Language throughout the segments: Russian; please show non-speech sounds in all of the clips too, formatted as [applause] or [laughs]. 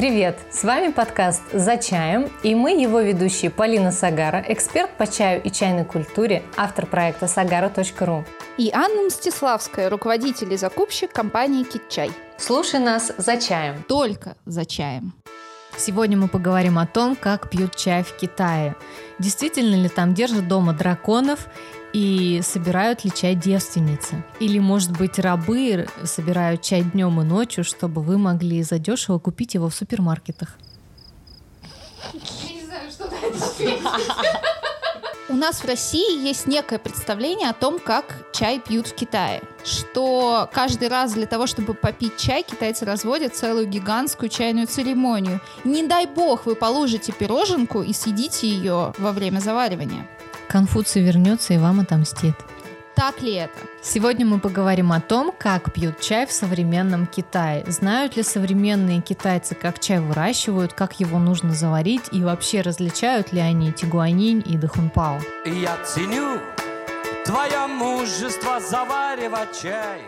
Привет! С вами подкаст «За чаем» и мы его ведущие Полина Сагара, эксперт по чаю и чайной культуре, автор проекта sagara.ru. И Анна Мстиславская, руководитель и закупщик компании «Китчай». Слушай нас «За чаем». Только «За чаем». Сегодня мы поговорим о том, как пьют чай в Китае. Действительно ли там держат дома драконов и собирают ли чай девственницы? Или, может быть, рабы собирают чай днем и ночью, чтобы вы могли задешево купить его в супермаркетах? Я не знаю, что У нас в России есть некое представление о том, как чай пьют в Китае. Что каждый раз для того, чтобы попить чай, китайцы разводят целую гигантскую чайную церемонию. Не дай бог вы положите пироженку и съедите ее во время заваривания. Конфуций вернется и вам отомстит. Так ли это? Сегодня мы поговорим о том, как пьют чай в современном Китае. Знают ли современные китайцы, как чай выращивают, как его нужно заварить и вообще различают ли они тигуанинь и дахунпао. Я ценю твое мужество заваривать чай.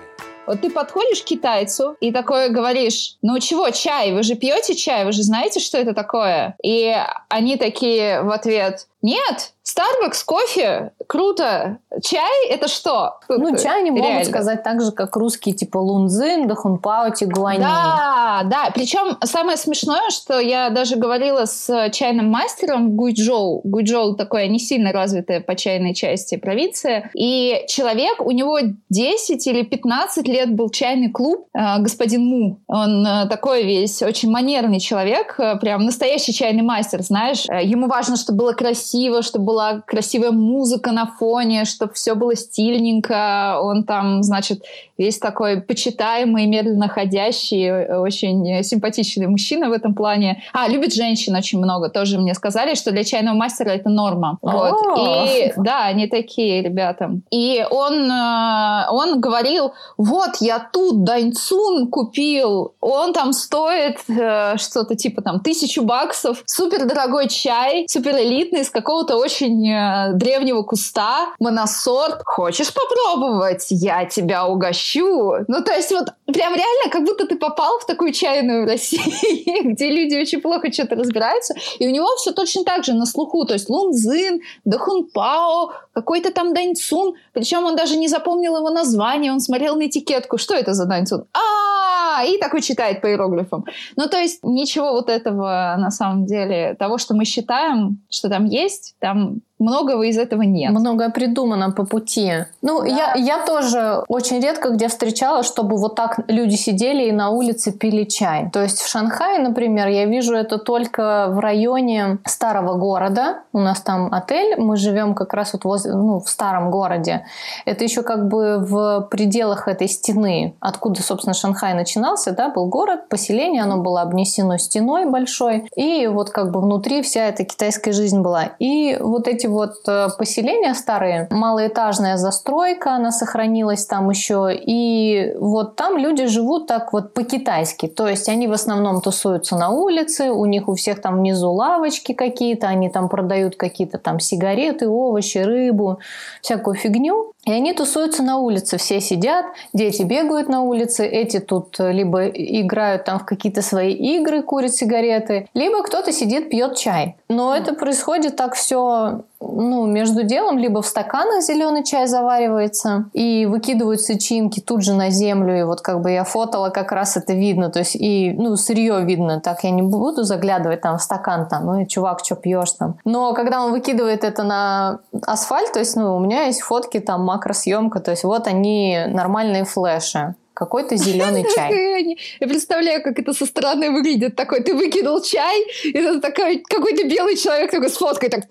Вот ты подходишь к китайцу и такое говоришь, ну чего, чай, вы же пьете чай, вы же знаете, что это такое? И они такие в ответ, нет, Starbucks, кофе, круто. Чай — это что? Ну, чай они Реально. могут сказать так же, как русские, типа лунзин, дахунпао, тигуани. Да, да. Причем самое смешное, что я даже говорила с чайным мастером Гуйчжоу. Гуйчжоу такое не сильно развитая по чайной части провинция. И человек, у него 10 или 15 лет был чайный клуб, э, господин Му. Он э, такой весь очень манерный человек, э, прям настоящий чайный мастер, знаешь. Ему важно, чтобы было красиво, чтобы была красивая музыка на фоне, чтобы все было стильненько. Он там, значит, весь такой почитаемый, медленно ходящий, очень симпатичный мужчина в этом плане. А, любит женщин очень много. Тоже мне сказали, что для чайного мастера это норма. Вот. И да, они такие ребята. И он, э, он говорил, вот я тут Даньцун купил, он там стоит э, что-то типа там тысячу баксов, супер дорогой чай, супер элитный, какого-то очень э, древнего куста, моносорт. Хочешь попробовать? Я тебя угощу. Ну, то есть вот прям реально, как будто ты попал в такую чайную [laughs] Россию, где люди очень плохо что-то разбираются, и у него все точно так же на слуху, то есть Лунзин, Дахунпао, какой-то там Даньцун, причем он даже не запомнил его название, он смотрел на этикетку, что это за Даньцун? А, и такой читает по иероглифам. Ну, то есть ничего вот этого, на самом деле, того, что мы считаем, что там есть, там многого из этого нет. Многое придумано по пути. Ну, да. я, я тоже очень редко где встречала, чтобы вот так люди сидели и на улице пили чай. То есть в Шанхае, например, я вижу это только в районе старого города. У нас там отель, мы живем как раз вот возле, ну, в старом городе. Это еще как бы в пределах этой стены, откуда, собственно, Шанхай начинался, да, был город, поселение, оно было обнесено стеной большой, и вот как бы внутри вся эта китайская жизнь была. И вот эти вот э, поселения старые, малоэтажная застройка, она сохранилась там еще, и вот там люди живут так вот по-китайски, то есть они в основном тусуются на улице, у них у всех там внизу лавочки какие-то, они там продают какие-то там сигареты, овощи, рыбу, всякую фигню, и они тусуются на улице, все сидят, дети бегают на улице, эти тут либо играют там в какие-то свои игры, курят сигареты, либо кто-то сидит, пьет чай. Но это происходит так все ну, между делом, либо в стаканах зеленый чай заваривается и выкидываются чинки тут же на землю, и вот как бы я фотала, как раз это видно, то есть и, ну, сырье видно, так я не буду заглядывать там в стакан, там, ну, чувак, что пьешь там. Но когда он выкидывает это на асфальт, то есть, ну, у меня есть фотки там макросъемка, то есть вот они нормальные флеши какой-то зеленый [laughs] чай. Я представляю, как это со стороны выглядит. Такой, ты выкинул чай, и это такой какой-то белый человек такой с фоткой, так...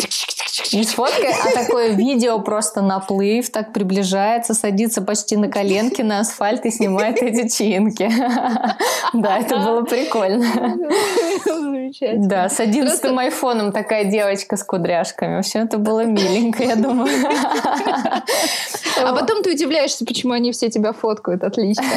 Не с фоткой, а такое видео просто наплыв, так приближается, садится почти на коленки на асфальт и снимает эти чинки. [laughs] Да, это было прикольно. [laughs] Замечательно. Да, с одиннадцатым айфоном такая девочка с кудряшками. Вообще это было миленько, я думаю. А потом ты удивляешься, почему они все тебя фоткают. Отлично. [laughs]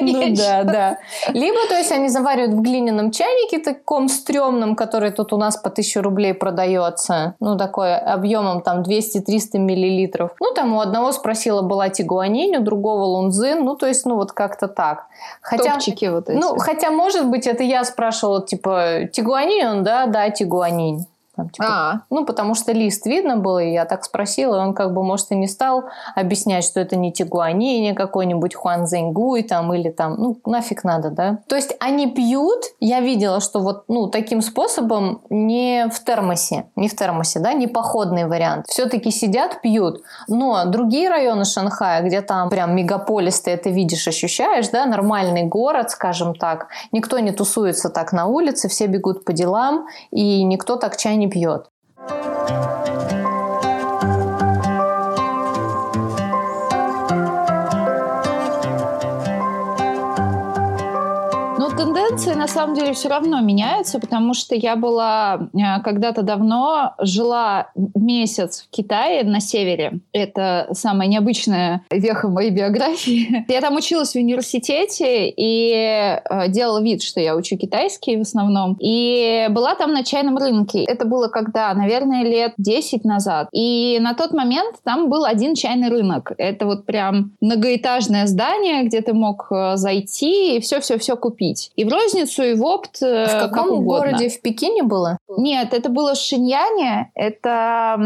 Ну да, да. Либо, то есть, они заваривают в глиняном чайнике таком стрёмном, который тут у нас по тысяче рублей продается. ну, такое объемом там 200-300 миллилитров. Ну, там у одного спросила была тигуанинь, у другого лунзин, ну, то есть, ну, вот как-то так. Хотя, Топчики вот эти. Ну, хотя, может быть, это я спрашивала, типа, тигуанинь? Он, да, да, тигуанинь. Там, типа, а. Ну, потому что лист видно было, и я так спросила, он как бы, может, и не стал объяснять, что это не тигуанини какой-нибудь Хуан Зэньгуй там, или там, ну, нафиг надо, да? То есть они пьют, я видела, что вот, ну, таким способом не в термосе, не в термосе, да, не походный вариант. Все-таки сидят, пьют. Но другие районы Шанхая, где там прям мегаполис, ты это видишь, ощущаешь, да, нормальный город, скажем так, никто не тусуется так на улице, все бегут по делам, и никто так чай не пьет. Тенденции на самом деле все равно меняются, потому что я была э, когда-то давно, жила месяц в Китае на севере. Это самая необычная веха моей биографии. [laughs] Я там училась в университете и э, делала вид, что я учу китайский в основном. И была там на чайном рынке. Это было когда, наверное, лет 10 назад. И на тот момент там был один чайный рынок. Это вот прям многоэтажное здание, где ты мог э, зайти и все-все-все купить. И вроде розницу и в опт. Э, в каком городе? В Пекине было? Нет, это было в Шиньяне. Это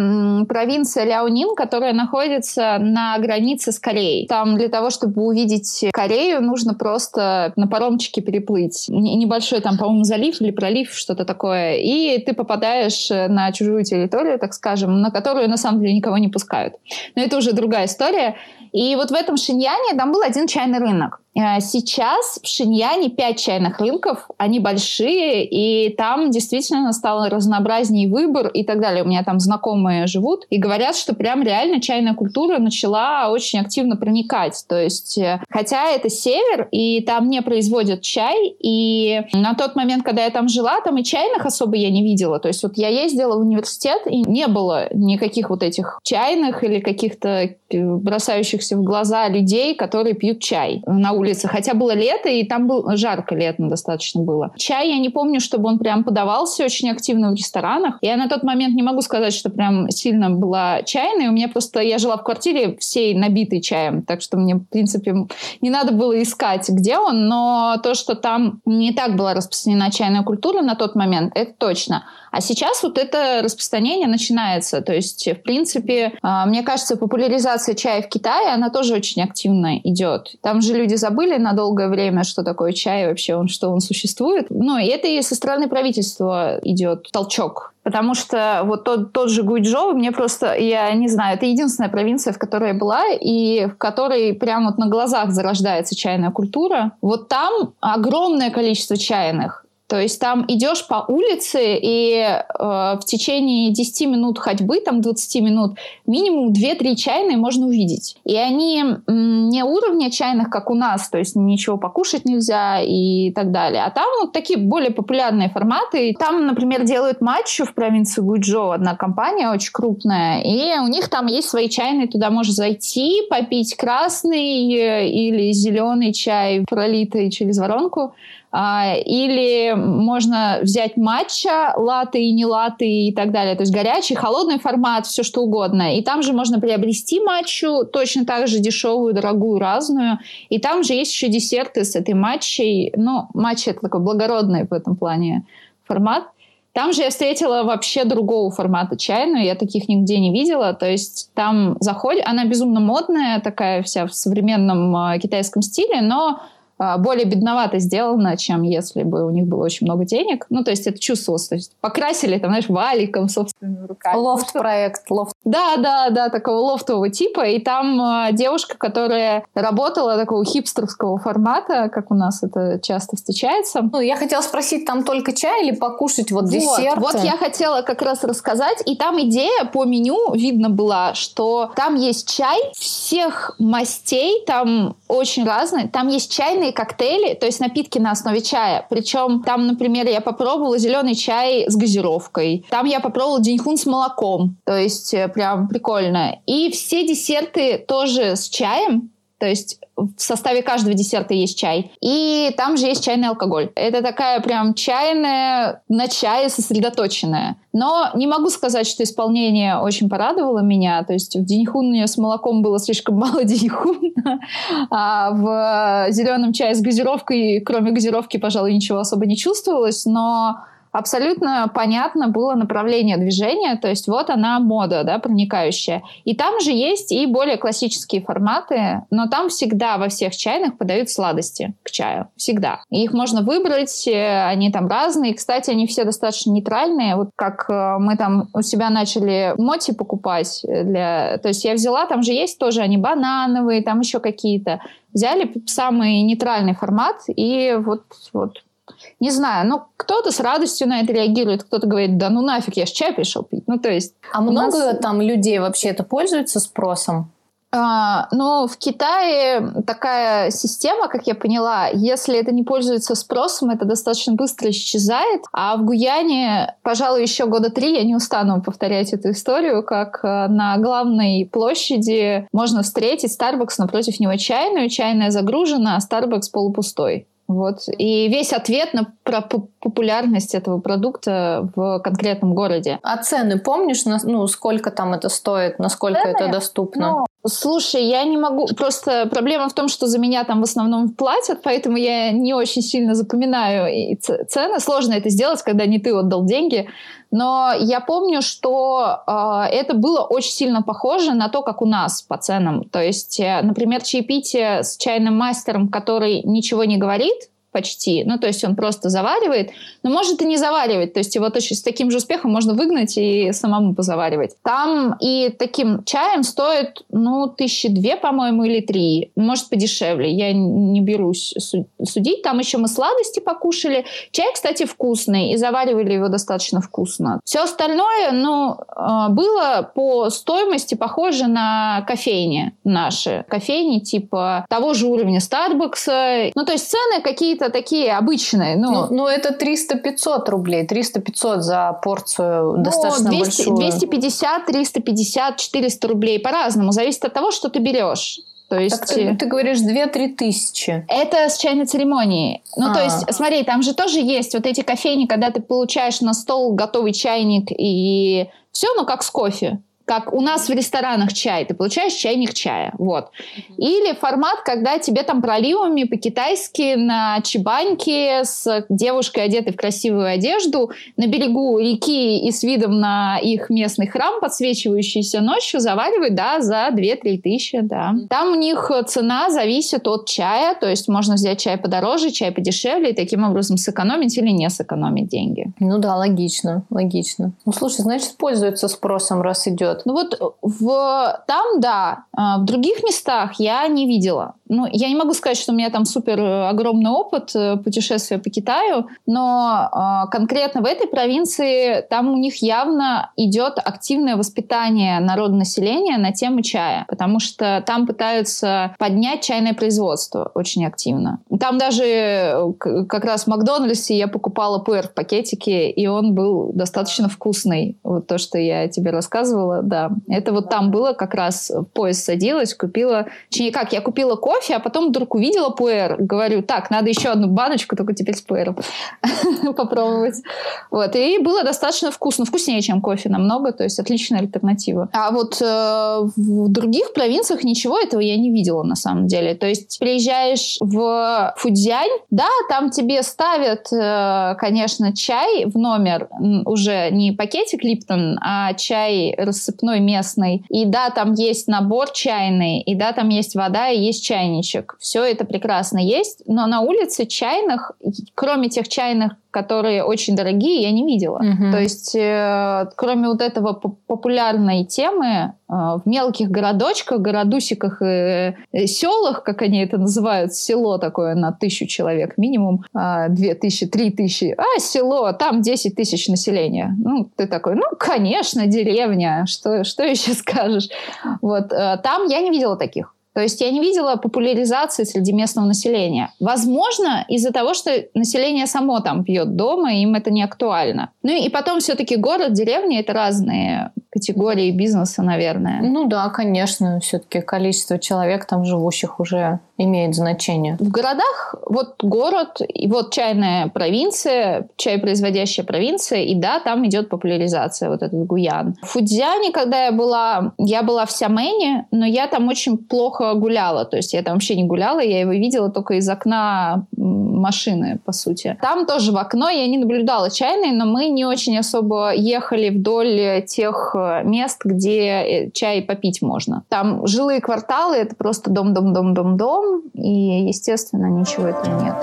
провинция Ляонин, которая находится на границе с Кореей. Там для того, чтобы увидеть Корею, нужно просто на паромчике переплыть. Небольшой там, по-моему, залив или пролив, что-то такое. И ты попадаешь на чужую территорию, так скажем, на которую на самом деле никого не пускают. Но это уже другая история. И вот в этом Шиньяне там был один чайный рынок. Э, сейчас в Шиньяне пять чайных рынков, они большие, и там действительно стал разнообразнее выбор и так далее. У меня там знакомые живут и говорят, что прям реально чайная культура начала очень активно проникать. То есть, э, хотя это север, и там не производят чай, и на тот момент, когда я там жила, там и чайных особо я не видела. То есть вот я ездила в университет, и не было никаких вот этих чайных или каких-то э, бросающихся в глаза людей, которые пьют чай на улице улице, хотя было лето, и там было жарко летом достаточно было. Чай я не помню, чтобы он прям подавался очень активно в ресторанах. Я на тот момент не могу сказать, что прям сильно была чайной. У меня просто, я жила в квартире всей набитой чаем, так что мне, в принципе, не надо было искать, где он, но то, что там не так была распространена чайная культура на тот момент, это точно. А сейчас вот это распространение начинается. То есть, в принципе, а, мне кажется, популяризация чая в Китае, она тоже очень активно идет. Там же люди забыли на долгое время, что такое чай вообще, он, что он существует. Ну, и это и со стороны правительства идет толчок Потому что вот тот, тот же Гуйчжоу, мне просто, я не знаю, это единственная провинция, в которой я была, и в которой прямо вот на глазах зарождается чайная культура. Вот там огромное количество чайных. То есть там идешь по улице, и э, в течение 10 минут ходьбы, там 20 минут, минимум 2-3 чайные можно увидеть. И они не уровня чайных, как у нас, то есть ничего покушать нельзя и так далее. А там вот такие более популярные форматы. Там, например, делают матчу в провинции Гуйчжоу, одна компания очень крупная, и у них там есть свои чайные, туда можно зайти, попить красный э, или зеленый чай, пролитый через воронку, или можно взять матча, латы и не латы и так далее. То есть горячий, холодный формат, все что угодно. И там же можно приобрести матчу, точно так же дешевую, дорогую, разную. И там же есть еще десерты с этой матчей. Ну, матча это такой благородный в этом плане формат. Там же я встретила вообще другого формата чайную, я таких нигде не видела. То есть там заходит, она безумно модная, такая вся в современном э, китайском стиле, но а, более бедновато сделано, чем если бы у них было очень много денег. Ну, то есть это чувствовалось. То есть покрасили, там, знаешь, валиком собственными руками. Лофт-проект, лофт. Да, да, да, такого лофтового типа. И там э, девушка, которая работала такого хипстерского формата, как у нас это часто встречается. Ну, я хотела спросить, там только чай или покушать вот, вот десерт? Вот я хотела как раз рассказать. И там идея по меню видно была, что там есть чай всех мастей, там очень разные. Там есть чайный разные коктейли, то есть напитки на основе чая. Причем там, например, я попробовала зеленый чай с газировкой. Там я попробовала деньхун с молоком. То есть э, прям прикольно. И все десерты тоже с чаем, То есть в составе каждого десерта есть чай. И там же есть чайный алкоголь. Это такая прям чайная, на чае сосредоточенная. Но не могу сказать, что исполнение очень порадовало меня. То есть в денихуне с молоком было слишком [laughs] мало денихуна, а в зеленом чае с газировкой, кроме газировки, пожалуй, ничего особо не чувствовалось. Но абсолютно понятно было направление движения, то есть вот она мода, да, проникающая. И там же есть и более классические форматы, но там всегда во всех чайных подают сладости к чаю, всегда. Их можно выбрать, э, они там разные. Кстати, они все достаточно нейтральные, вот как э, мы там у себя начали моти покупать для... То есть я взяла, там же есть тоже они банановые, там еще какие-то. Взяли самый нейтральный формат и вот, вот не знаю, ну, кто-то с радостью на это реагирует, кто-то говорит, да ну нафиг, я ж чай пришел пить. Ну, то есть... А много нас... там людей вообще это пользуются спросом? А, ну, в Китае такая система, как я поняла, если это не пользуется спросом, это достаточно быстро исчезает. А в Гуяне, пожалуй, еще года три я не устану повторять эту историю, как э, на главной площади можно встретить Starbucks, напротив него чайную, чайная загружена, а Starbucks полупустой. Вот. И весь ответ на про популярность этого продукта в конкретном городе. А цены помнишь, ну, сколько там это стоит, насколько цены? это доступно? Ну, Слушай, я не могу. Просто проблема в том, что за меня там в основном платят, поэтому я не очень сильно запоминаю цены. Сложно это сделать, когда не ты отдал деньги. Но я помню, что э, это было очень сильно похоже на то, как у нас по ценам. То есть, э, например, чаепитие с чайным мастером, который ничего не говорит, почти. Ну, то есть он просто заваривает, но может и не заваривать. То есть его точно с таким же успехом можно выгнать и самому позаваривать. Там и таким чаем стоит, ну, тысячи две, по-моему, или три. Может, подешевле. Я не берусь судить. Там еще мы сладости покушали. Чай, кстати, вкусный. И заваривали его достаточно вкусно. Все остальное, ну, а, было по стоимости похоже на кофейни наши. Кофейни типа того же уровня Starbucks. Ну, то есть цены какие-то какие-то такие обычные. Ну, ну, ну это 300-500 рублей. 300-500 за порцию ну, достаточно 200, большую. 250, 350, 400 рублей. По-разному. Зависит от того, что ты берешь. То есть... Так ты, ты говоришь 2-3 тысячи. Это с чайной церемонии. Ну, а. то есть, смотри, там же тоже есть вот эти кофейни, когда ты получаешь на стол готовый чайник и все, ну, как с кофе как у нас в ресторанах чай, ты получаешь чайник чая, вот. Или формат, когда тебе там проливами по-китайски на чебаньке с девушкой, одетой в красивую одежду, на берегу реки и с видом на их местный храм, подсвечивающийся ночью, заваривают, да, за 2-3 тысячи, да. Там у них цена зависит от чая, то есть можно взять чай подороже, чай подешевле, и таким образом сэкономить или не сэкономить деньги. Ну да, логично, логично. Ну слушай, значит, пользуется спросом, раз идет идет. Ну вот в, там, да, а, в других местах я не видела. Ну, я не могу сказать, что у меня там супер э, огромный опыт э, путешествия по Китаю, но э, конкретно в этой провинции там у них явно идет активное воспитание народного населения на тему чая, потому что там пытаются поднять чайное производство очень активно. Там даже э, как раз в Макдональдсе я покупала пуэр в пакетике, и он был достаточно вкусный. Вот то, что я тебе рассказывала, да. Это вот там было как раз в поезд садилась, купила... Точнее, как, я купила кофе, а потом вдруг увидела пуэр. Говорю, так, надо еще одну баночку, только теперь с пуэром [laughs] попробовать. Вот. И было достаточно вкусно. Вкуснее, чем кофе намного, то есть отличная альтернатива. А вот э, в других провинциях ничего этого я не видела на самом деле. То есть приезжаешь в Фудзянь, да, там тебе ставят, э, конечно, чай в номер, уже не пакетик Липтон, а чай рассыпной местный. И да, там есть набор чайный, и да, там есть вода, и есть чай чайничек. Все это прекрасно есть, но на улице чайных, кроме тех чайных, которые очень дорогие, я не видела. Угу. То есть, э, кроме вот этого популярной темы, э, в мелких городочках, городусиках и э, селах, как они это называют, село такое на тысячу человек минимум, э, две тысячи, три тысячи, а село, там 10 тысяч населения. Ну, ты такой, ну, конечно, деревня, что, что еще скажешь? Вот, э, там я не видела таких. То есть я не видела популяризации среди местного населения. Возможно, из-за того, что население само там пьет дома, им это не актуально. Ну и потом все-таки город, деревня — это разные категории бизнеса, наверное. Ну да, конечно, все-таки количество человек там живущих уже имеет значение. В городах вот город, и вот чайная провинция, чай производящая провинция, и да, там идет популяризация, вот этот Гуян. В Фудзяне, когда я была, я была в Сямене, но я там очень плохо гуляла, то есть я там вообще не гуляла, я его видела только из окна машины, по сути. Там тоже в окно я не наблюдала чайной, но мы не очень особо ехали вдоль тех э, мест, где э, чай попить можно. Там жилые кварталы, это просто дом-дом-дом-дом-дом, и, естественно, ничего этого нет.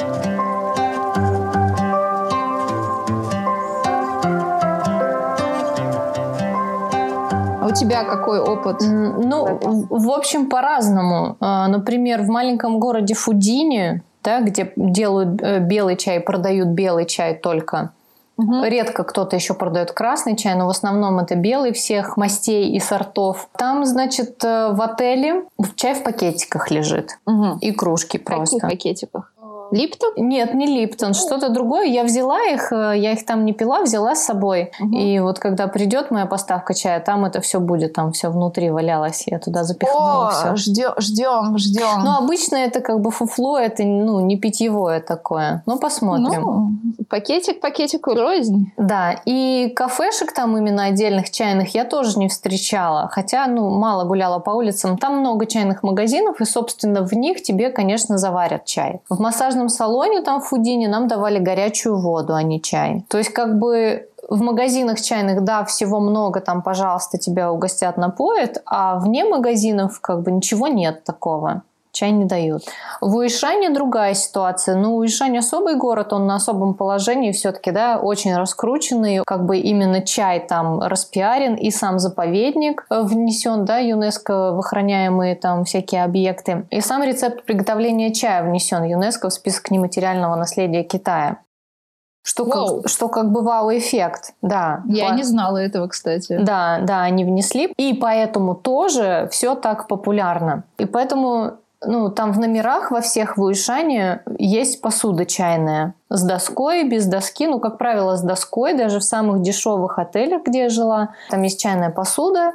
А у тебя какой опыт? Ну, в общем, по-разному. А, например, в маленьком городе Фудине, да, где делают э, белый чай, продают белый чай только, Угу. Редко кто-то еще продает красный чай, но в основном это белый всех мастей и сортов. Там, значит, э, в отеле чай в пакетиках лежит. Угу. И кружки просто. В каких пакетиках? Липтон? Нет, не Липтон, что-то другое. Я взяла их, э, я их там не пила, взяла с собой. Угу. И вот когда придет моя поставка чая, там это все будет, там все внутри валялось. Я туда запихнула О, все. Ждем, ждем, ждем. Ну, обычно это как бы фуфло, это ну, не питьевое такое. Ну, посмотрим. Ну, пакетик пакетику рознь. Да, и кафешек там именно отдельных чайных я тоже не встречала. Хотя, ну, мало гуляла по улицам. Там много чайных магазинов, и, собственно, в них тебе, конечно, заварят чай. В массажном массажном салоне там в Фудине нам давали горячую воду, а не чай. То есть как бы в магазинах чайных, да, всего много, там, пожалуйста, тебя угостят, напоят, а вне магазинов как бы ничего нет такого чай не дают. В Уишане другая ситуация. Ну, Уишань особый город, он на особом положении все-таки, да, очень раскрученный. Как бы именно чай там распиарен, и сам заповедник внесен, да, ЮНЕСКО в охраняемые там всякие объекты. И сам рецепт приготовления чая внесен ЮНЕСКО в список нематериального наследия Китая. Что как, что как бы вау-эффект, да. Я по... не знала этого, кстати. Да, да, они внесли. И поэтому тоже все так популярно. И поэтому ну, там в номерах во всех в Уишане есть посуда чайная. С доской, без доски. Ну, как правило, с доской. Даже в самых дешевых отелях, где я жила. Там есть чайная посуда.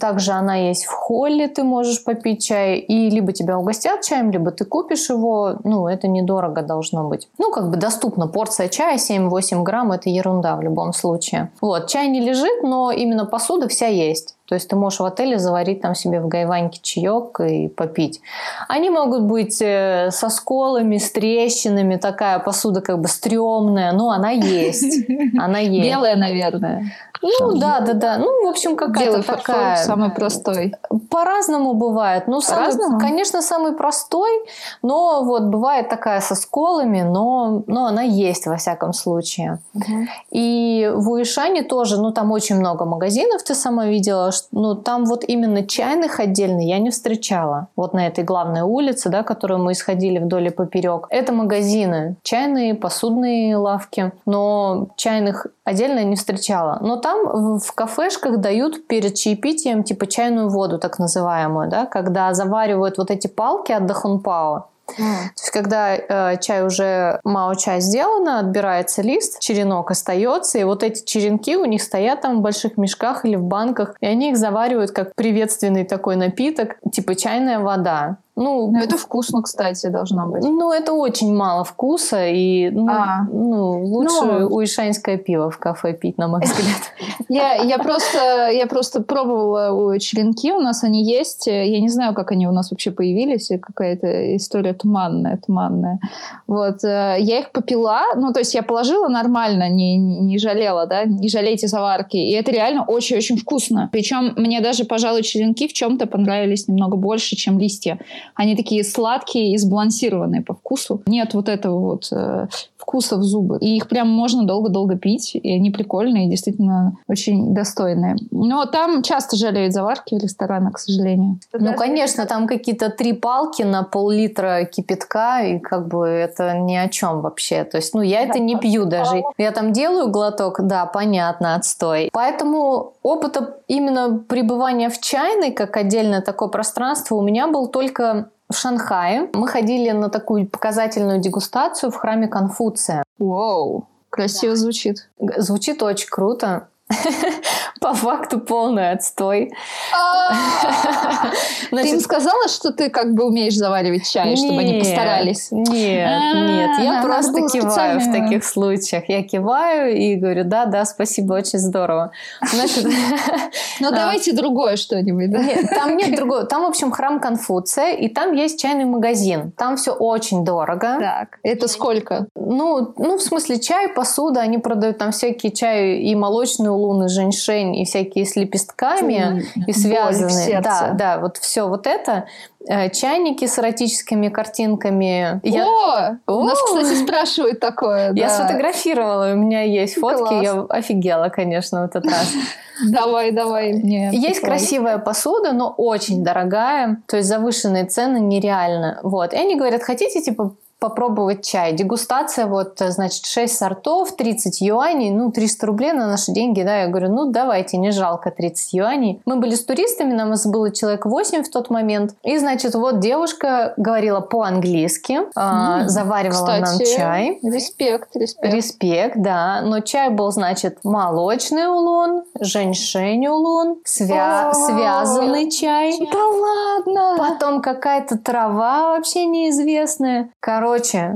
Также она есть в холле, ты можешь попить чай. И либо тебя угостят чаем, либо ты купишь его. Ну, это недорого должно быть. Ну, как бы доступно. Порция чая 7-8 грамм – это ерунда в любом случае. Вот, чай не лежит, но именно посуда вся есть. То есть ты можешь в отеле заварить там себе в гайваньке чаек и попить. Они могут быть э, со сколами, с трещинами, такая посуда как бы стрёмная, но она есть. [laughs] Она есть. Белая, наверное. Ну, да, да, да. Ну, в общем, какая-то такая... самый простой. По-разному бывает. Ну, самый, конечно, самый простой, но вот бывает такая со сколами, но, но она есть во всяком случае. Угу. И в Уишане тоже, ну, там очень много магазинов, ты сама видела, ну, там вот именно чайных отдельно я не встречала. Вот на этой главной улице, да, которую мы исходили вдоль и поперек. Это магазины, чайные, посудные лавки, но чайных отдельно не встречала. Но там в кафешках дают перед чаепитием типа чайную воду, так называемую, да, когда заваривают вот эти палки от дахунпао. Mm. То есть, когда э, чай уже мао чай сделано, отбирается лист, черенок остается, и вот эти черенки у них стоят там в больших мешках или в банках, и они их заваривают как приветственный такой напиток, типа чайная вода. Ну, Но это вкусно, кстати, должно быть. Ну, это очень мало вкуса, и ну, а. ну, лучше ну, уишанское пиво в кафе пить, на мой взгляд. [laughs] Я, я, просто, я просто пробовала черенки, у нас они есть. Я не знаю, как они у нас вообще появились, какая-то история туманная, туманная. Вот. Э, я их попила, ну, то есть я положила нормально, не, не жалела, да, не жалейте заварки. И это реально очень-очень вкусно. Причем мне даже, пожалуй, черенки в чем-то понравились немного больше, чем листья. Они такие сладкие и сбалансированные по вкусу. Нет вот этого вот э, вкуса в зубы. И их прям можно долго-долго пить. И они прикольные, и действительно очень достойные. Но там часто жалеют заварки в ресторанах, к сожалению. Ну, конечно, там какие-то три палки на пол-литра кипятка, и как бы это ни о чем вообще. То есть, ну, я это не пью даже. Я там делаю глоток, да, понятно, отстой. Поэтому опыта именно пребывания в чайной, как отдельное такое пространство, у меня был только в Шанхае. Мы ходили на такую показательную дегустацию в храме Конфуция. Вау, красиво да. звучит. Звучит очень круто. [laughs] По факту полный отстой. А! [laughs] Ты им сказала, что ты как бы умеешь заваривать чай, чтобы они постарались? Нет, А, нет. Я просто киваю в таких случаях. Я киваю и говорю, да, да, спасибо, очень здорово. [laughs] Ну, А. давайте другое что-нибудь, да? Там нет другого. Там, в общем, храм Конфуция, и там есть чайный магазин. Там все очень дорого. Так, это сколько? Ну, ну, в смысле, чай, посуда, они продают там всякие чаи и молочные улуны, женьшень, и всякие с лепестками, и Боль в связанные. Да, да, вот все вот это. Э, Чайники с эротическими картинками. Я, О, у нас, О! кстати, спрашивают такое. я да. сфотографировала, у меня есть фотки, Класс. я офигела, конечно, в этот раз. [laughs] Давай, давай мне. Есть красивая посуда, но очень дорогая, то есть завышенные цены нереально. Вот. И они говорят, хотите, типа, попробовать чай. Дегустация, вот, значит, 6 сортов, 30 юаней, ну, 300 рублей на наши деньги, да, я говорю, ну, давайте, не жалко 30 юаней. Мы были с туристами, нам было человек 8 в тот момент, и, значит, вот девушка говорила по-английски, а, М, заваривала нам Кстати, чай. Респект, респект. Респект, да. Но чай был, значит, молочный улун, женьшень улун, свя- О, связанный чай. Да ладно! Потом какая-то трава вообще неизвестная. Короче,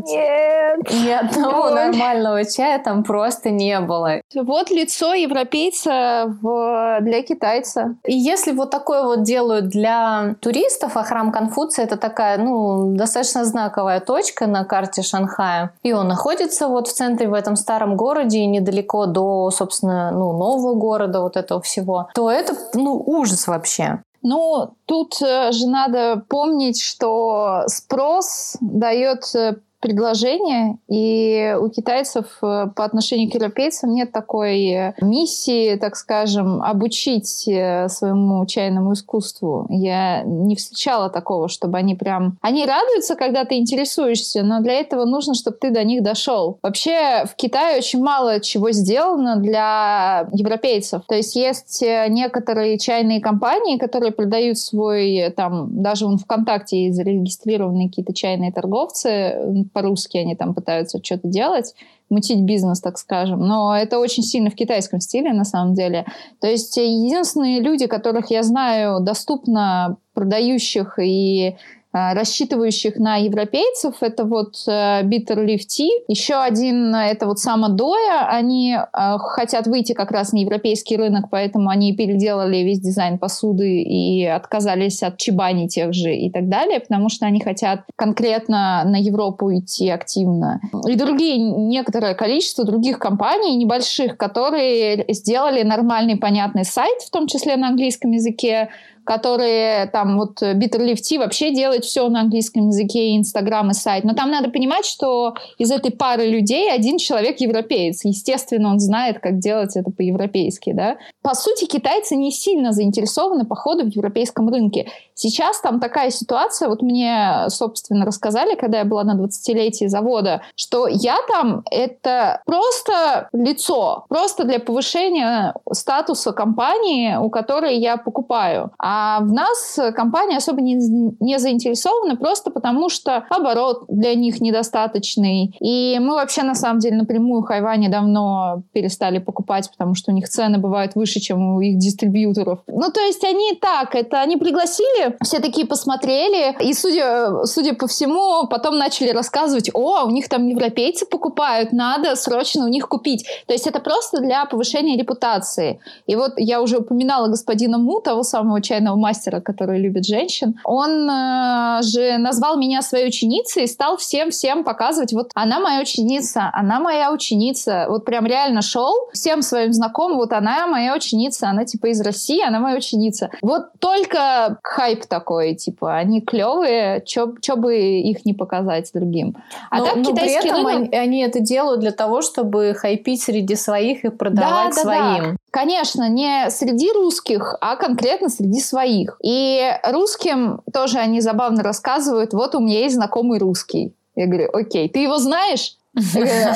Нет. ни одного Ой. нормального чая там просто не было. Вот лицо европейца в... для китайца. И если вот такое вот делают для туристов, а храм Конфуция это такая, ну, достаточно знаковая точка на карте Шанхая, и он находится вот в центре, в этом старом городе, и недалеко до, собственно, ну, нового города, вот этого всего, то это, ну, ужас вообще. Ну, тут э, же надо помнить, что спрос дает э, предложение, и у китайцев э, по отношению к европейцам нет такой э, миссии, так скажем, обучить э, своему чайному искусству. Я не встречала такого, чтобы они прям... Они радуются, когда ты интересуешься, но для этого нужно, чтобы ты до них дошел. Вообще в Китае очень мало чего сделано для европейцев. То есть есть некоторые чайные компании, которые продают свой, там, даже вон ВКонтакте есть зарегистрированные какие-то чайные торговцы, по-русски они там пытаются что-то делать, мутить бизнес, так скажем. Но это очень сильно в китайском стиле, на самом деле. То есть э, единственные люди, которых я знаю доступно продающих и рассчитывающих на европейцев, это вот э, Bitter Leaf Tea. Еще один, э, это вот Самодоя. Они э, хотят выйти как раз на европейский рынок, поэтому они переделали весь дизайн посуды и отказались от чебани тех же и так далее, потому что они хотят конкретно на Европу идти активно. И другие, некоторое количество других компаний небольших, которые сделали нормальный, понятный сайт, в том числе на английском языке, которые там вот Bitter Leaf Tea вообще делает все на английском языке, и Инстаграм, и сайт. Но там надо понимать, что из этой пары людей один человек европеец. Естественно, он знает, как делать это по-европейски, да. По сути, китайцы не сильно заинтересованы по ходу в европейском рынке. Сейчас там такая ситуация, вот мне, собственно, рассказали, когда я была на 20-летии завода, что я там это просто лицо, просто для повышения статуса компании, у которой я покупаю. А в нас компания особо не, не заинтересована просто потому, что оборот для них недостаточный. И мы вообще, на самом деле, напрямую Хайване давно перестали покупать, потому что у них цены бывают выше, чем у их дистрибьюторов. Ну, то есть они так, это они пригласили, все такие посмотрели, и, судя, судя по всему, потом начали рассказывать, о, у них там европейцы покупают, надо срочно у них купить. То есть это просто для повышения репутации. И вот я уже упоминала господина Му, того самого чайного мастера, который любит женщин. Он э, же назвал меня своей ученицей и стал всем-всем показывать, вот она моя ученица, она моя ученица. Вот прям реально шел всем своим знакомым, вот она моя ученица, она типа из России, она моя ученица. Вот только хайп такой, типа, они клевые, чё, бы их не показать другим. А но, так но при китайский этом они, они это делают для того, чтобы хайпить среди своих и продавать Да, да, да. Конечно, не среди русских, а конкретно среди своих. И русским тоже они забавно рассказывают, вот у меня есть знакомый русский. Я говорю, окей, ты его знаешь? Э,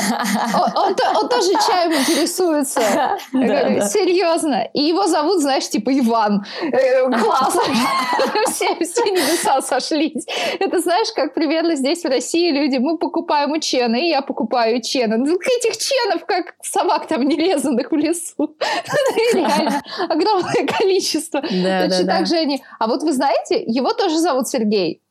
он тоже чаем интересуется. [laughs] Серьезно. И его зовут, знаешь, типа Иван. Э, классно. [laughs] Все небеса сошлись. Это знаешь, как примерно здесь в России люди, мы покупаем у Чена, и я покупаю Чена. Ну, этих Ченов, как собак там нерезанных в лесу. [laughs] Реально огромное количество. Точно так же они. А вот вы знаете, его тоже зовут Сергей.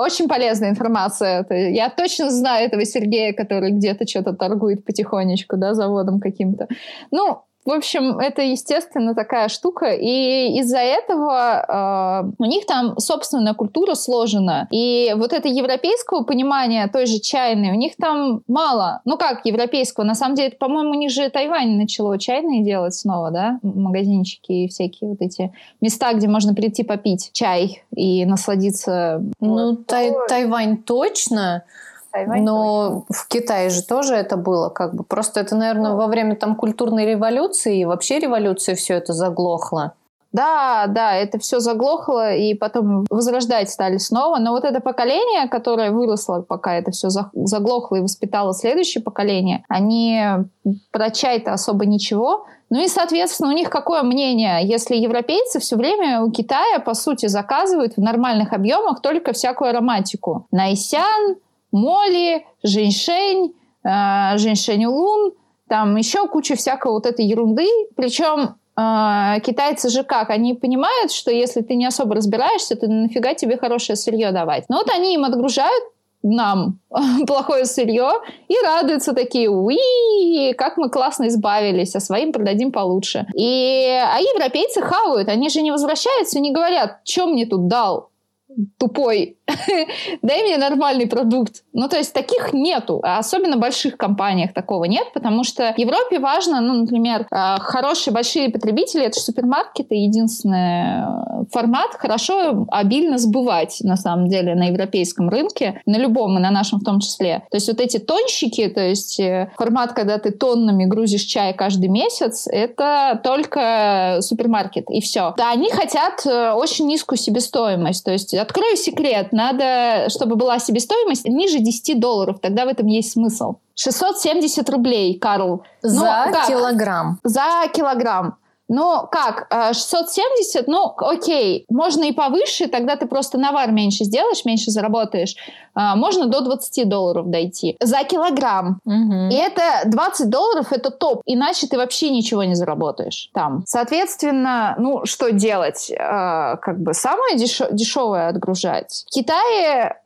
Очень полезная информация. Я точно знаю этого Сергея, который где-то что-то торгует потихонечку, да, заводом каким-то. Ну, в общем, это, естественно, такая штука. И из-за этого э, у них там собственная культура сложена. И вот это европейского понимания той же чайной у них там мало. Ну как европейского? На самом деле, по-моему, у них же Тайвань начало чайные делать снова, да? Магазинчики и всякие вот эти места, где можно прийти попить чай и насладиться. Ну, вот. тай- Тайвань точно. Тайвань Но точно. в Китае же тоже это было, как бы просто это, наверное, во время там культурной революции и вообще революции все это заглохло. Да, да, это все заглохло, и потом возрождать стали снова. Но вот это поколение, которое выросло, пока это все заглохло и воспитало следующее поколение, они про чай-то особо ничего. Ну и, соответственно, у них какое мнение? Если европейцы все время у Китая, по сути, заказывают в нормальных объемах только всякую ароматику. Найсян, моли, женьшень, э, женьшень лун, там еще куча всякой вот этой ерунды. Причем э, китайцы же как? Они понимают, что если ты не особо разбираешься, то нафига тебе хорошее сырье давать. Но вот они им отгружают нам [laughs] плохое сырье и радуются такие, уи, как мы классно избавились, а своим продадим получше. И, а европейцы хавают, они же не возвращаются, не говорят, что мне тут дал, тупой, [laughs] дай мне нормальный продукт. Ну, то есть таких нету. А особенно в больших компаниях такого нет, потому что в Европе важно, ну, например, а, хорошие большие потребители, это супермаркеты, единственный э, формат хорошо, обильно сбывать, на самом деле, на европейском рынке, на любом, и на нашем в том числе. То есть вот эти тонщики, то есть э, формат, когда ты тоннами грузишь чай каждый месяц, это только супермаркет, и все. Да, они хотят э, очень низкую себестоимость, то есть открою секрет, надо, чтобы была себестоимость ниже 10 долларов, тогда в этом есть смысл. 670 рублей, Карл. За ну, килограмм. За килограмм. Ну, как, 670, э, ну, окей, можно и повыше, тогда ты просто навар меньше сделаешь, меньше заработаешь. А, можно до 20 долларов дойти за килограмм. Угу. И это 20 долларов это топ, иначе ты вообще ничего не заработаешь там. Соответственно, ну что делать? А, как бы самое дешев- дешевое отгружать. В Китае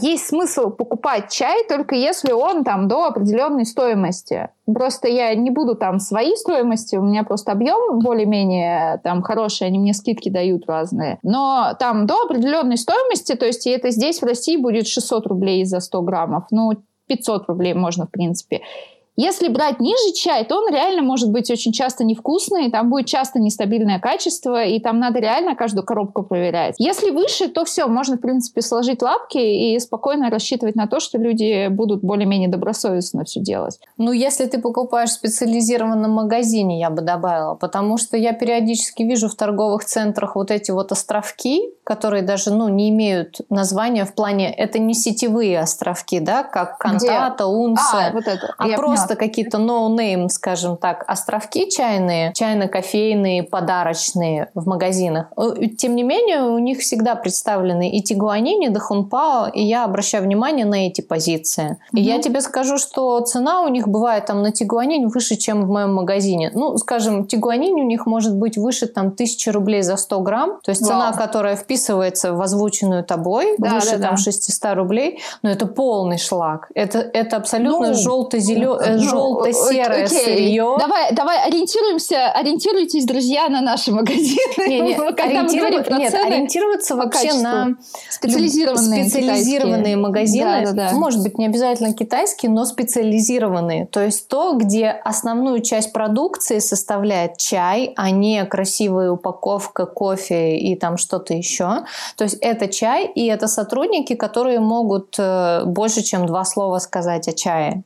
есть смысл покупать чай только если он там до определенной стоимости. Просто я не буду там свои стоимости, у меня просто объем более-менее там хороший, они мне скидки дают разные. Но там до определенной стоимости, то есть это здесь в России будет 600 600 рублей за 100 граммов. Ну, 500 рублей можно, в принципе. Если брать ниже чай, то он реально может быть очень часто невкусный, там будет часто нестабильное качество, и там надо реально каждую коробку проверять. Если выше, то все, можно, в принципе, сложить лапки и спокойно рассчитывать на то, что люди будут более-менее добросовестно все делать. Ну, если ты покупаешь в специализированном магазине, я бы добавила, потому что я периодически вижу в торговых центрах вот эти вот островки, которые даже, ну, не имеют названия в плане, это не сетевые островки, да, как Кантата, Унса, а, вот это. а я просто просто какие-то no-name, скажем так, островки чайные, чайно-кофейные, подарочные в магазинах. Э, тем не менее, у них всегда представлены и Тигуанини, и Дахунпао, и я обращаю внимание на эти позиции. Mm-hmm. И я тебе скажу, что цена у них бывает там на Тигуанини выше, чем в моем магазине. Ну, скажем, Тигуанини у них может быть выше там 1000 рублей за 100 грамм, то есть цена, wow. которая вписывается в озвученную тобой, да, выше да, там да. 600 рублей, но это полный шлак. Это, это абсолютно ну, желто-зеленый, ну, желто-серое окей. сырье. Давай, давай ориентируемся, ориентируйтесь, друзья, на наши магазины. Не, не, [laughs] про нет, ориентироваться вообще на специализированные, специализированные магазины. Да, да, да. Может быть, не обязательно китайские, но специализированные. То есть то, где основную часть продукции составляет чай, а не красивая упаковка кофе и там что-то еще. То есть это чай, и это сотрудники, которые могут э, больше, чем два слова сказать о чае.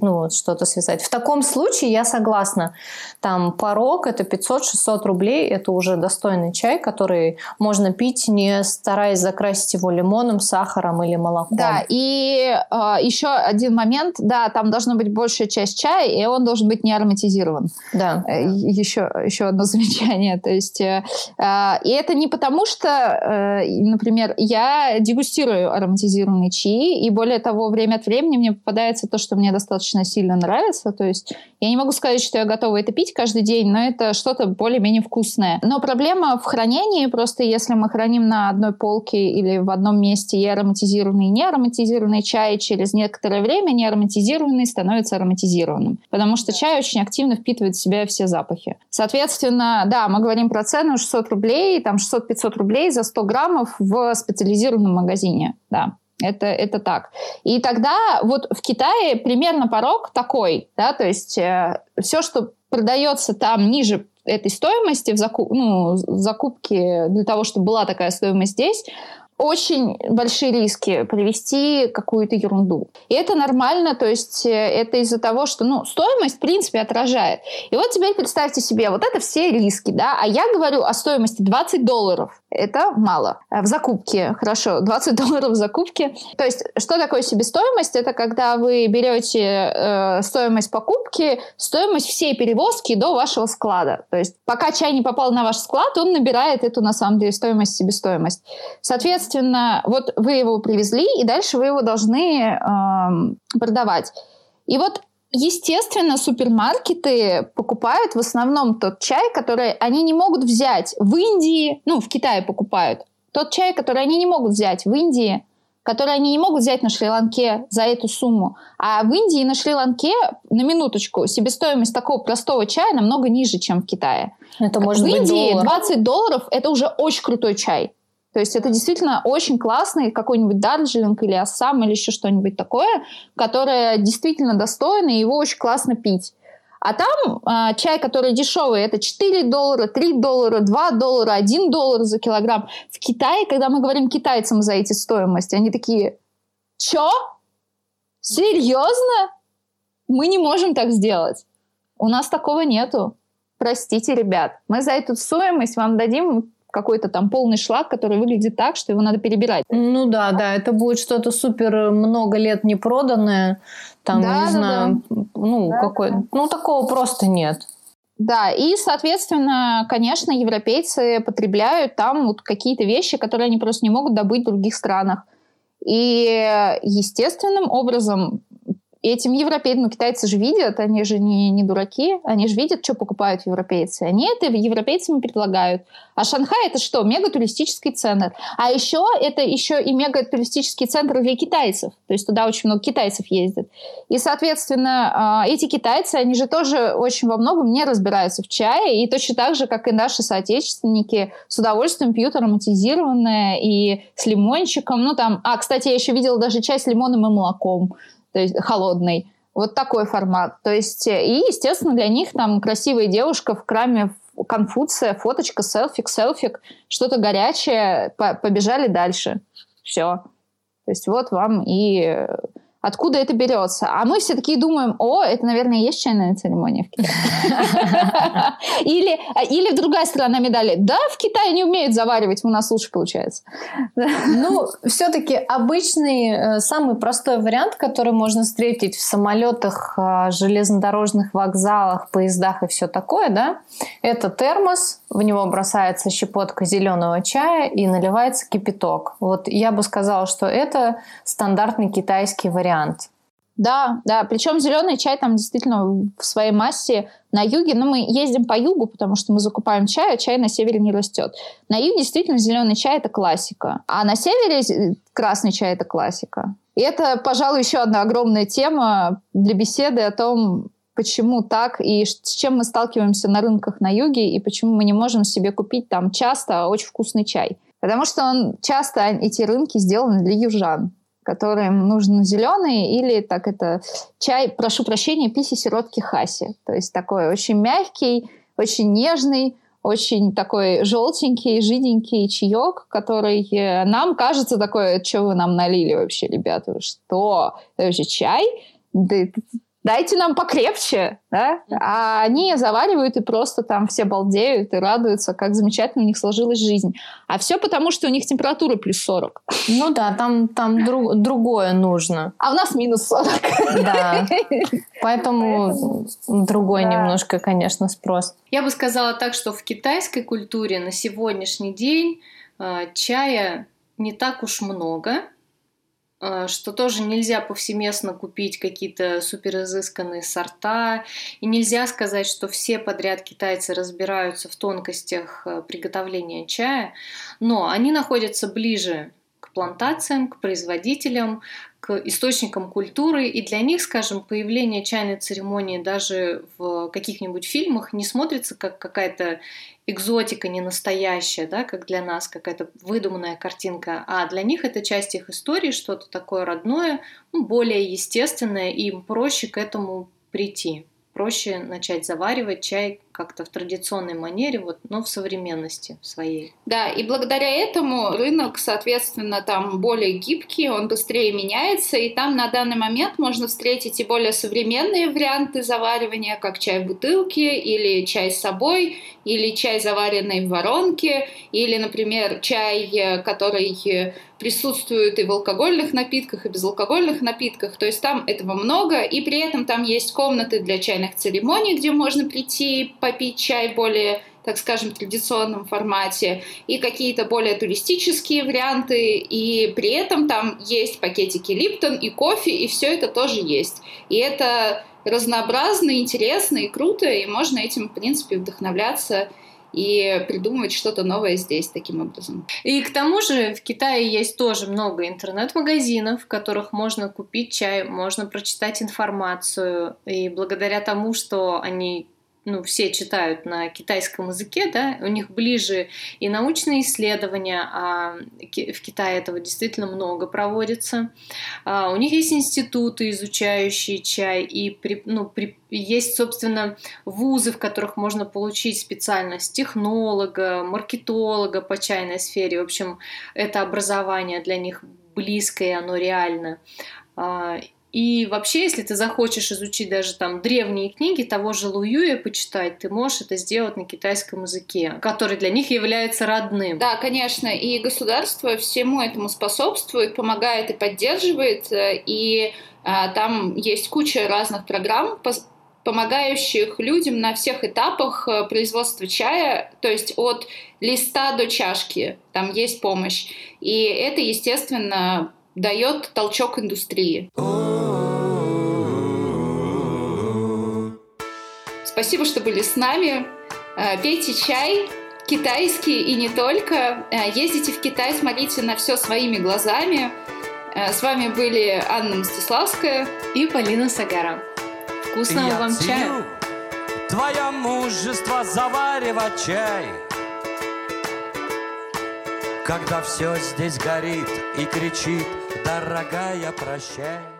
Ну, что что-то связать. В таком случае я согласна. Там порог это 500-600 рублей, это уже достойный чай, который можно пить, не стараясь закрасить его лимоном, сахаром или молоком. Да, и э, еще один момент, да, там должна быть большая часть чая, и он должен быть не ароматизирован. Да. Еще, э, еще одно [laughs] замечание. То есть, э, э, и это не потому, что, э, например, я дегустирую ароматизированные чаи, и более того, время от времени мне попадается то, что мне достаточно сильно нравится. То есть я не могу сказать, что я готова это пить каждый день, но это что-то более-менее вкусное. Но проблема в хранении, просто если мы храним на одной полке или в одном месте и ароматизированный, и не ароматизированный чай, через некоторое время не ароматизированный становится ароматизированным. Потому что чай очень активно впитывает в себя все запахи. Соответственно, да, мы говорим про цену 600 рублей, там 600-500 рублей за 100 граммов в специализированном магазине. Да. Это, это так. И тогда вот в Китае примерно порог такой, да, то есть э, все, что продается там ниже этой стоимости в закуп, ну, закупке для того, чтобы была такая стоимость здесь, очень большие риски привести какую-то ерунду. И это нормально, то есть э, это из-за того, что ну, стоимость, в принципе, отражает. И вот теперь представьте себе, вот это все риски, да, а я говорю о стоимости 20 долларов. Это мало. В закупке, хорошо, [laughs] 20 долларов в закупке. То есть что такое себестоимость? Это когда вы берете э, стоимость покупки, стоимость всей перевозки до вашего склада. То есть пока чай не попал на ваш склад, он набирает эту, на самом деле, стоимость, себестоимость. Соответственно, Соответственно, вот вы его привезли, и дальше вы его должны э, продавать. И вот Естественно, супермаркеты покупают в основном тот чай, который они не могут взять в Индии, ну, в Китае покупают. Тот чай, который они не могут взять в Индии, который они не могут взять на Шри-Ланке за эту сумму. А в Индии и на Шри-Ланке, на минуточку, себестоимость такого простого чая намного ниже, чем в Китае. Это может в быть Индии доллар. 20 долларов – это уже очень крутой чай. То есть это действительно очень классный какой-нибудь Дарджилинг или Ассам или еще что-нибудь такое, которое действительно достойно, и его очень классно пить. А там э, чай, который дешевый, это 4 доллара, 3 доллара, 2 доллара, 1 доллар за килограмм. В Китае, когда мы говорим китайцам за эти стоимости, они такие, чё? Серьезно? Мы не можем так сделать. У нас такого нету. Простите, ребят. Мы за эту стоимость вам дадим какой-то там полный шлак, который выглядит так, что его надо перебирать. Ну да, да, это будет что-то супер много лет не проданное, там, Да, не да, знаю, ну, Да, какой, да. ну, такого просто нет. Да, и, соответственно, конечно, европейцы потребляют там вот какие-то вещи, которые они просто не могут добыть в других странах. И естественным образом этим европейцам, ну, китайцы же видят, они же не, не дураки, они же видят, что покупают европейцы. Они это европейцам предлагают. А Шанхай это что? Мегатуристический центр. А еще это еще и мегатуристический центр для китайцев. То есть туда очень много китайцев ездит. И, соответственно, а, эти китайцы, они же тоже очень во многом не разбираются в чае. И точно так же, как и наши соотечественники, с удовольствием пьют ароматизированное и с лимончиком. Ну, там, а, кстати, я еще видела даже чай с лимоном и молоком то есть холодный. Вот такой формат. То есть, э, и, естественно, для них там красивая девушка в краме Конфуция, фоточка, селфик, селфик, что-то горячее, по- побежали дальше. Все. То есть вот вам и э, откуда это берется. А мы все такие думаем, о, это, наверное, есть чайная церемония в Китае. [laughs] Или, а, или другая сторона медали. Да, в Китае не умеют заваривать, у нас лучше получается. Ну, все-таки обычный, э, самый простой вариант, который можно встретить в самолетах, э, железнодорожных вокзалах, поездах и все такое, да, это термос, в него бросается щепотка зеленого чая и наливается кипяток. Вот я бы сказала, что это стандартный китайский вариант. Да, да. Причем зеленый чай там действительно в своей массе на юге. Ну, мы ездим по югу, потому что мы закупаем чай, а чай на севере не растет. На юге действительно зеленый чай это классика. А на севере красный чай это классика. И это, пожалуй, еще одна огромная тема для беседы о том, почему так и с чем мы сталкиваемся на рынках на юге и почему мы не можем себе купить там часто очень вкусный чай. Потому что он часто эти рынки сделаны для южан которым нужен зеленый или так это чай, прошу прощения, писи сиротки хаси. То есть такой очень мягкий, очень нежный, очень такой желтенький, жиденький чаек, который э, нам кажется такой, что вы нам налили вообще, ребята, что? Это вообще чай? Да дайте нам покрепче, да? А они заваривают и просто там все балдеют и радуются, как замечательно у них сложилась жизнь. А все потому, что у них температура плюс 40. Ну да, там, там друг, другое нужно. А у нас минус 40. Да. [laughs] Поэтому другой немножко, конечно, спрос. Я бы сказала так, что в китайской культуре на сегодняшний день э, чая не так уж много, что тоже нельзя повсеместно купить какие-то супер изысканные сорта, и нельзя сказать, что все подряд китайцы разбираются в тонкостях э, приготовления чая, но они находятся ближе к плантациям, к производителям, к источникам культуры, и для них, скажем, появление чайной церемонии даже в каких-нибудь фильмах не смотрится как какая-то экзотика не настоящая, да, как для нас какая-то выдуманная картинка, а для них это часть их истории, что-то такое родное, ну, более естественное, и им проще к этому прийти. Проще начать заваривать чай как-то в традиционной манере, вот, но в современности своей. Да, и благодаря этому рынок, соответственно, там более гибкий, он быстрее меняется, и там на данный момент можно встретить и более современные варианты заваривания, как чай в бутылке, или чай с собой, или чай, заваренный в воронке, или, например, чай, э, который присутствует и в алкогольных напитках, и безалкогольных напитках. То есть там этого много, и при этом там есть комнаты для чайных церемоний, где можно прийти попить чай более так скажем, традиционном формате, и какие-то более туристические варианты, и при этом там есть пакетики Липтон и кофе, и все это тоже есть. И это разнообразно, интересно и круто, и можно этим, в принципе, вдохновляться и придумывать что-то новое здесь таким образом. И к тому же в Китае есть тоже много интернет-магазинов, в которых можно купить чай, можно прочитать информацию. И благодаря тому, что они ну, все читают на китайском языке, да, у них ближе и научные исследования, а в Китае этого действительно много проводится. А у них есть институты, изучающие чай, и при, ну, при, есть, собственно, вузы, в которых можно получить специальность технолога, маркетолога по чайной сфере. В общем, это образование для них близкое, оно реально. И вообще, если ты захочешь изучить даже там древние книги того же Луюя почитать, ты можешь это сделать на китайском языке, который для них является родным. Да, конечно, и государство всему этому способствует, помогает и поддерживает, э, и а, там есть куча разных программ, помогающих людям на всех этапах э, производства чая, то есть от листа до чашки, там есть помощь. И это, естественно, дает толчок индустрии. Спасибо, что были с нами. Э, пейте чай, китайский и не только. Э, ездите в Китай, смотрите на все своими глазами. Э, с вами были Анна Мстиславская и Полина Сагара. Вкусного Я вам чая! Твое мужество заваривать чай Когда все здесь горит и кричит Дорогая, прощай